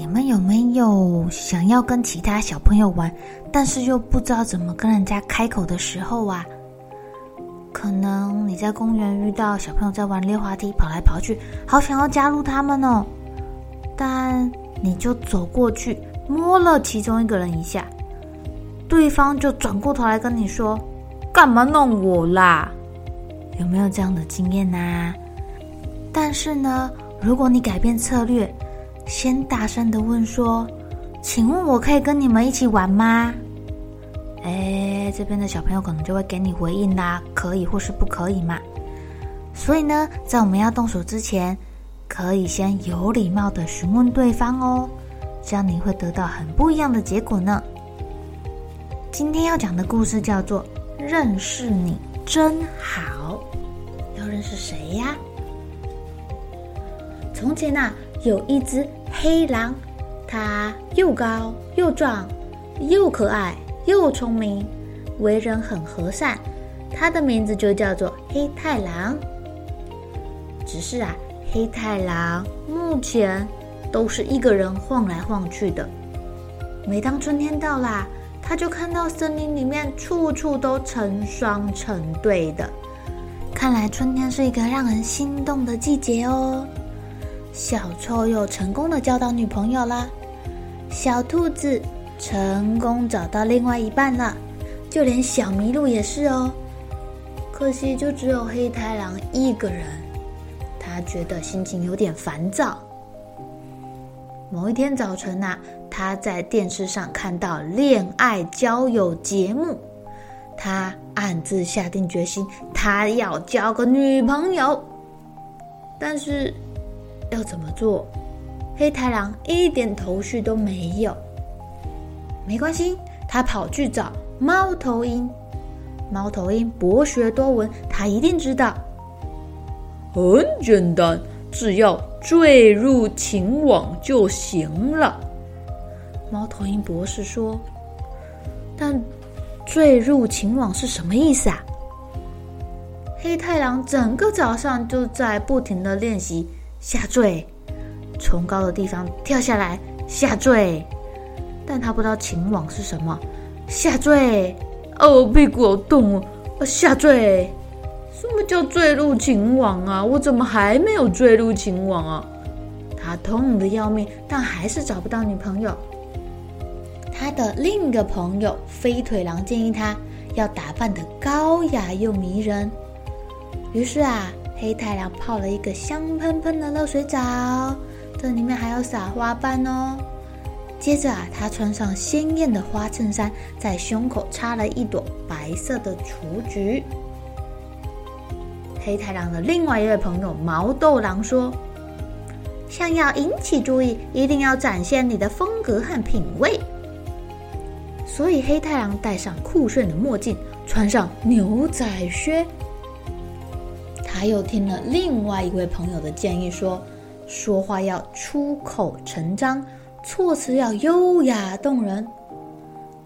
你们有没有想要跟其他小朋友玩，但是又不知道怎么跟人家开口的时候啊？可能你在公园遇到小朋友在玩溜滑梯，跑来跑去，好想要加入他们哦。但你就走过去摸了其中一个人一下，对方就转过头来跟你说：“干嘛弄我啦？”有没有这样的经验呢？但是呢，如果你改变策略，先大声的问说：“请问我可以跟你们一起玩吗？”哎，这边的小朋友可能就会给你回应啦，可以或是不可以嘛。所以呢，在我们要动手之前，可以先有礼貌的询问对方哦，这样你会得到很不一样的结果呢。今天要讲的故事叫做《认识你真好》，要认识谁呀？从前呐，有一只黑狼，它又高又壮，又可爱又聪明，为人很和善。它的名字就叫做黑太狼。只是啊，黑太狼目前都是一个人晃来晃去的。每当春天到啦，他就看到森林里面处处都成双成对的。看来春天是一个让人心动的季节哦。小臭又成功的交到女朋友啦，小兔子成功找到另外一半了，就连小麋鹿也是哦。可惜就只有黑太狼一个人，他觉得心情有点烦躁。某一天早晨呐，他在电视上看到恋爱交友节目，他暗自下定决心，他要交个女朋友，但是。要怎么做？黑太狼一点头绪都没有。没关系，他跑去找猫头鹰。猫头鹰博学多闻，他一定知道。很简单，只要坠入情网就行了。猫头鹰博士说：“但坠入情网是什么意思啊？”黑太狼整个早上就在不停的练习。下坠，从高的地方跳下来，下坠，但他不知道情网是什么。下坠，哦，我屁股好痛哦！下坠，什么叫坠入情网啊？我怎么还没有坠入情网啊？他痛得要命，但还是找不到女朋友。他的另一个朋友飞腿狼建议他要打扮得高雅又迷人，于是啊。黑太狼泡了一个香喷喷的热水澡，这里面还要撒花瓣哦。接着啊，他穿上鲜艳的花衬衫，在胸口插了一朵白色的雏菊。黑太狼的另外一位朋友毛豆狼说：“想要引起注意，一定要展现你的风格和品味。”所以黑太狼戴上酷炫的墨镜，穿上牛仔靴。他又听了另外一位朋友的建议说，说话要出口成章，措辞要优雅动人。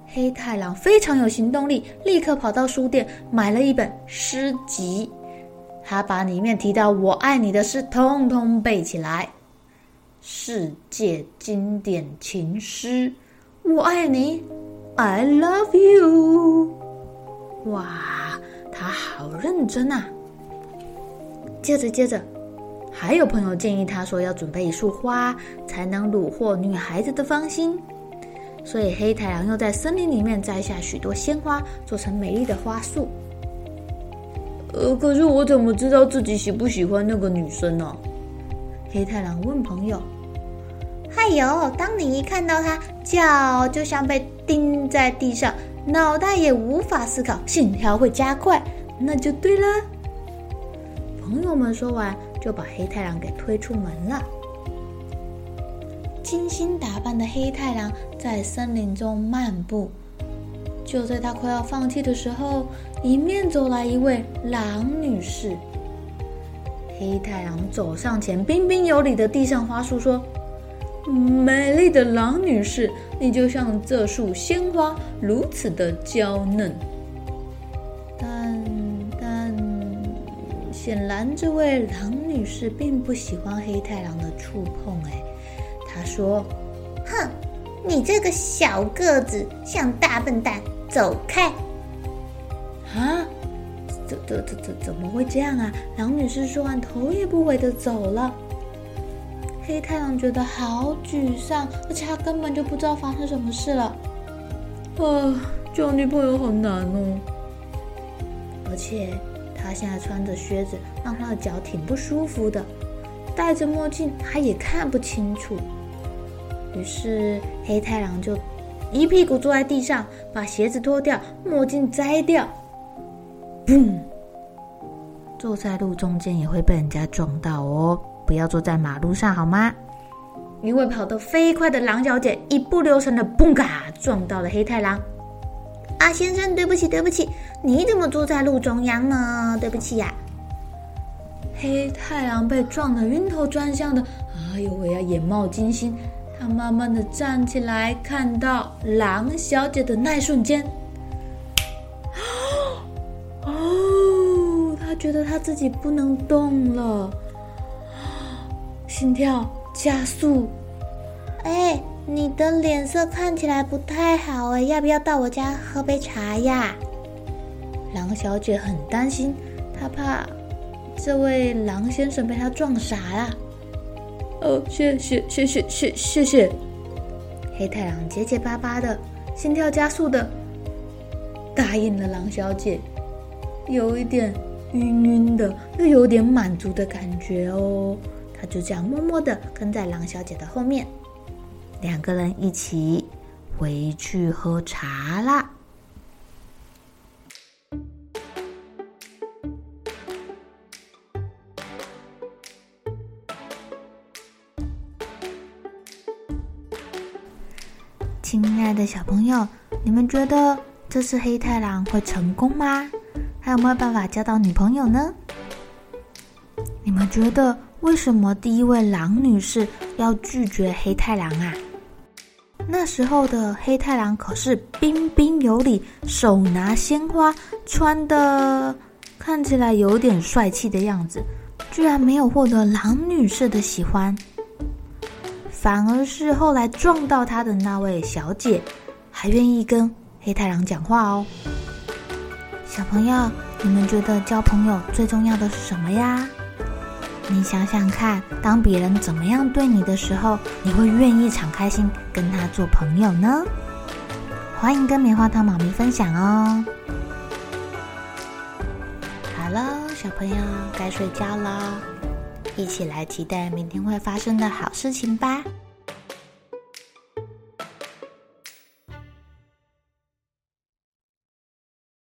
黑太狼非常有行动力，立刻跑到书店买了一本诗集，他把里面提到“我爱你”的诗通通背起来。世界经典情诗，我爱你，I love you。哇，他好认真啊！接着，接着，还有朋友建议他说要准备一束花，才能虏获女孩子的芳心。所以黑太狼又在森林里面摘下许多鲜花，做成美丽的花束。呃，可是我怎么知道自己喜不喜欢那个女生呢？黑太狼问朋友。哎呦，当你一看到她，脚就像被钉在地上，脑袋也无法思考，心跳会加快，那就对了。朋友们说完，就把黑太狼给推出门了。精心打扮的黑太狼在森林中漫步，就在他快要放弃的时候，迎面走来一位狼女士。黑太狼走上前，彬彬有礼的递上花束，说：“美丽的狼女士，你就像这束鲜花，如此的娇嫩。”显然，这位狼女士并不喜欢黑太狼的触碰。哎，她说：“哼，你这个小个子，像大笨蛋，走开！”啊，怎怎怎怎怎么会这样啊？狼女士说完，头也不回的走了。黑太狼觉得好沮丧，而且他根本就不知道发生什么事了。啊，交女朋友好难哦，而且。他现在穿着靴子，让他的脚挺不舒服的。戴着墨镜，他也看不清楚。于是黑太狼就一屁股坐在地上，把鞋子脱掉，墨镜摘掉。嘣！坐在路中间也会被人家撞到哦，不要坐在马路上好吗？一位跑得飞快的狼小姐一不留神的嘣嘎撞到了黑太狼。啊，先生，对不起，对不起，你怎么坐在路中央呢？对不起呀。黑太狼被撞得晕头转向的，哎呦喂呀，眼冒金星。他慢慢的站起来，看到狼小姐的那一瞬间，哦，他觉得他自己不能动了，心跳加速，哎。你的脸色看起来不太好哎，要不要到我家喝杯茶呀？狼小姐很担心，她怕这位狼先生被她撞傻了。哦，谢谢谢谢谢谢谢。黑太狼结结巴巴的，心跳加速的答应了狼小姐，有一点晕晕的，又有点满足的感觉哦。他就这样默默的跟在狼小姐的后面。两个人一起回去喝茶啦。亲爱的小朋友，你们觉得这次黑太狼会成功吗？还有没有办法交到女朋友呢？你们觉得为什么第一位狼女士要拒绝黑太狼啊？那时候的黑太狼可是彬彬有礼，手拿鲜花，穿的看起来有点帅气的样子，居然没有获得狼女士的喜欢，反而是后来撞到他的那位小姐，还愿意跟黑太狼讲话哦。小朋友，你们觉得交朋友最重要的是什么呀？你想想看，当别人怎么样对你的时候，你会愿意敞开心跟他做朋友呢？欢迎跟棉花糖妈咪分享哦。好了，小朋友该睡觉了，一起来期待明天会发生的好事情吧。